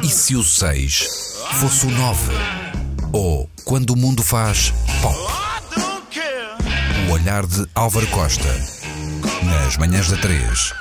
E se o 6 fosse o 9? Ou quando o mundo faz pop? O olhar de Álvaro Costa. Nas manhãs da 3.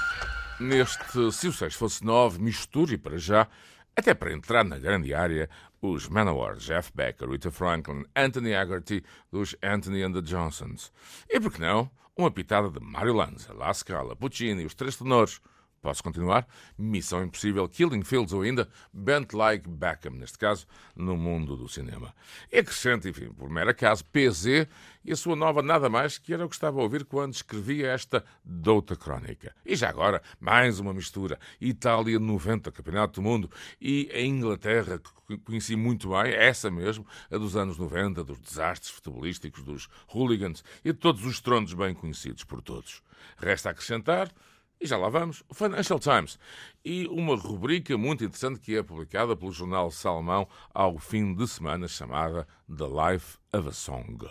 Neste Se o 6 fosse 9, misture para já, até para entrar na grande área, os Manowar, Jeff Beck, Rita Franklin, Anthony Haggerty, dos Anthony and the Johnsons. E por que não, uma pitada de Mario Lanza, La Scala, Puccini, os Três Tenores. Posso continuar? Missão Impossível, Killing Fields ou ainda Bent Like Beckham, neste caso, no mundo do cinema. Acrescente, enfim, por mero acaso, PZ e a sua nova nada mais que era o que estava a ouvir quando escrevia esta douta crónica. E já agora, mais uma mistura. Itália 90, Campeonato do Mundo, e a Inglaterra, que conheci muito bem, essa mesmo, a dos anos 90, dos desastres futebolísticos, dos hooligans e de todos os tronos bem conhecidos por todos. Resta acrescentar e já lá vamos, o Financial Times. E uma rubrica muito interessante que é publicada pelo jornal Salmão ao fim de semana, chamada The Life of a Song.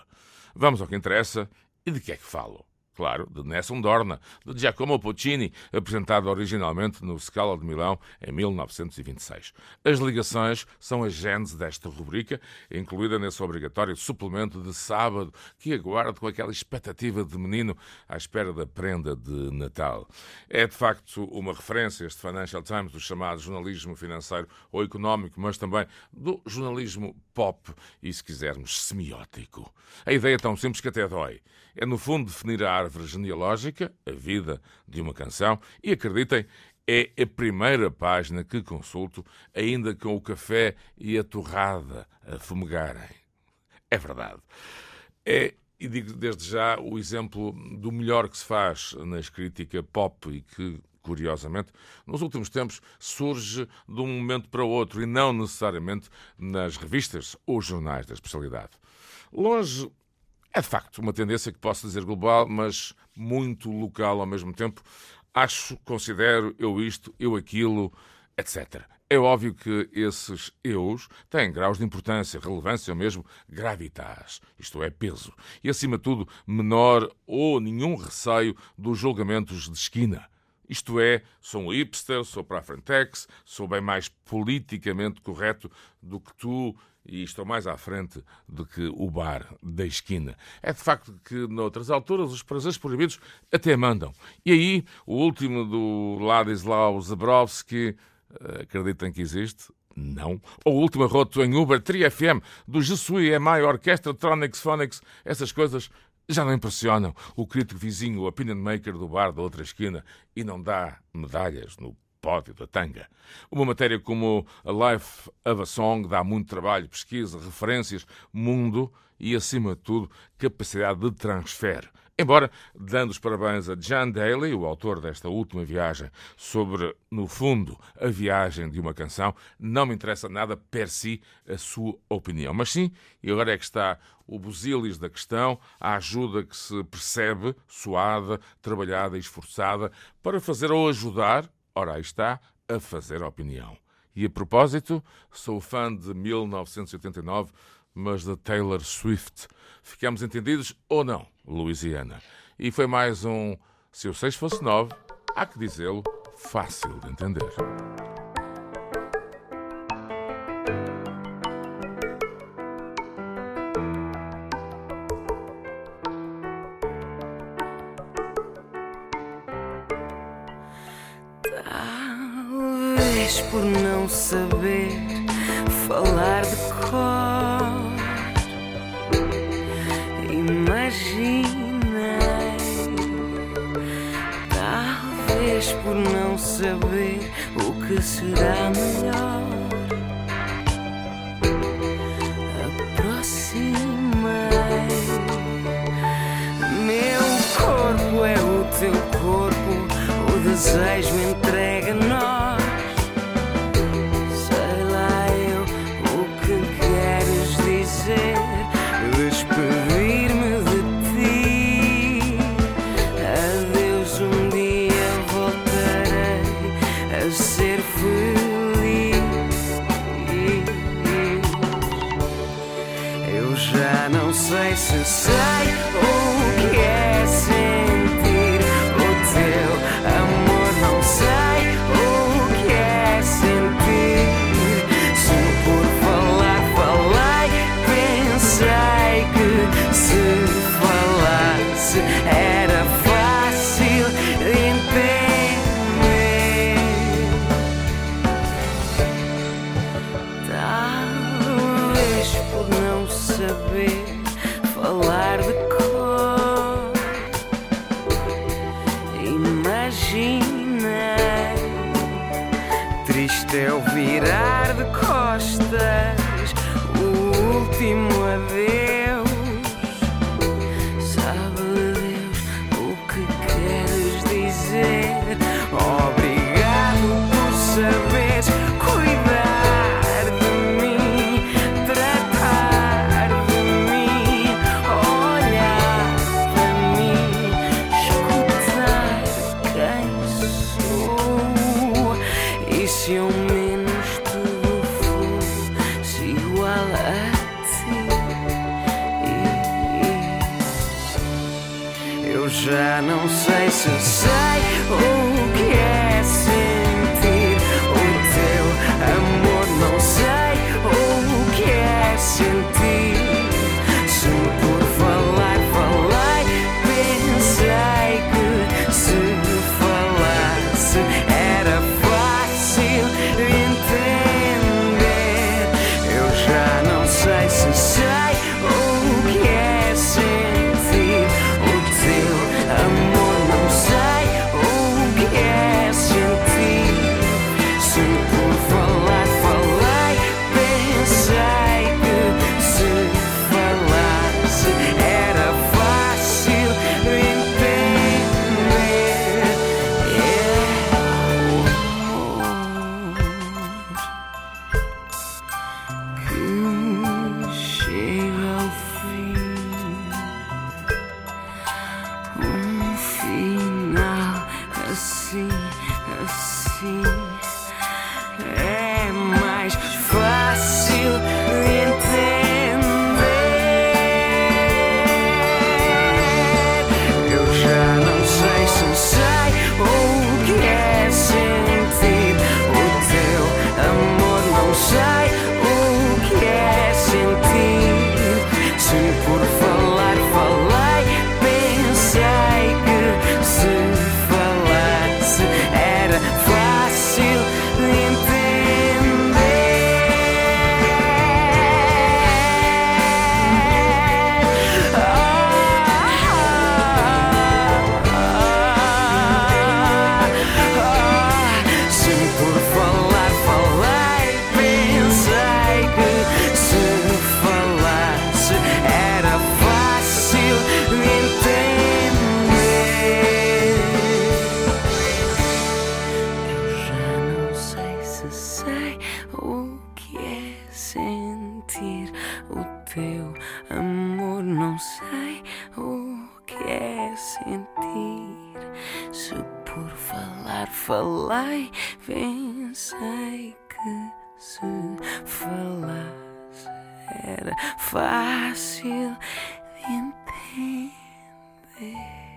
Vamos ao que interessa e de que é que falo claro, de Nessun Dorna, de Giacomo Puccini, apresentado originalmente no Scala de Milão em 1926. As ligações são a gênese desta rubrica, incluída nesse obrigatório suplemento de sábado que aguardo com aquela expectativa de menino à espera da prenda de Natal. É de facto uma referência, este Financial Times, do chamado jornalismo financeiro ou económico, mas também do jornalismo pop e, se quisermos, semiótico. A ideia é tão simples que até dói. É, no fundo, definir a árvore genealógica, a vida de uma canção, e acreditem, é a primeira página que consulto, ainda com o café e a torrada a fumegarem. É verdade. É, e digo desde já, o exemplo do melhor que se faz na escrita pop e que curiosamente, nos últimos tempos surge de um momento para outro e não necessariamente nas revistas ou jornais da especialidade. Longe é de facto uma tendência que posso dizer global, mas muito local ao mesmo tempo. Acho, considero eu isto, eu aquilo, etc. É óbvio que esses eus têm graus de importância, relevância ou mesmo gravitas, isto é, peso, e acima de tudo, menor ou nenhum receio dos julgamentos de esquina. Isto é, sou um hipster, sou para a Frentex, sou bem mais politicamente correto do que tu e estou mais à frente do que o bar da esquina. É de facto que, noutras alturas, os prazeres proibidos até mandam. E aí, o último do Ladislau Zabrowski, eh, acreditem que existe? Não. O último roto em Uber 3FM, do Jesuí EMI Orquestra Tronics Phonics, essas coisas já não impressionam o crítico vizinho, o opinion maker do bar da outra esquina e não dá medalhas no pódio da tanga. Uma matéria como A Life of a Song dá muito trabalho, pesquisa, referências, mundo e, acima de tudo, capacidade de transfer. Embora, dando os parabéns a John Daly, o autor desta última viagem, sobre, no fundo, a viagem de uma canção, não me interessa nada per si a sua opinião. Mas sim, e agora é que está o busilis da questão, a ajuda que se percebe, suada, trabalhada e esforçada, para fazer ou ajudar, ora aí está, a fazer opinião. E a propósito, sou fã de 1989 mas da Taylor Swift. Ficamos entendidos ou não, Louisiana? E foi mais um Se o 6 fosse 9, há que dizê-lo, fácil de entender. Talvez por não saber falar de cor. Saber o que será melhor. Aproximei, meu corpo é o teu corpo, o desejo entrega imagina. Triste é o virar de costas, o último se eu menos te for igual a ti. Eu já não sei se sei. Se por falar falei, pensei que se falasse era fácil de entender.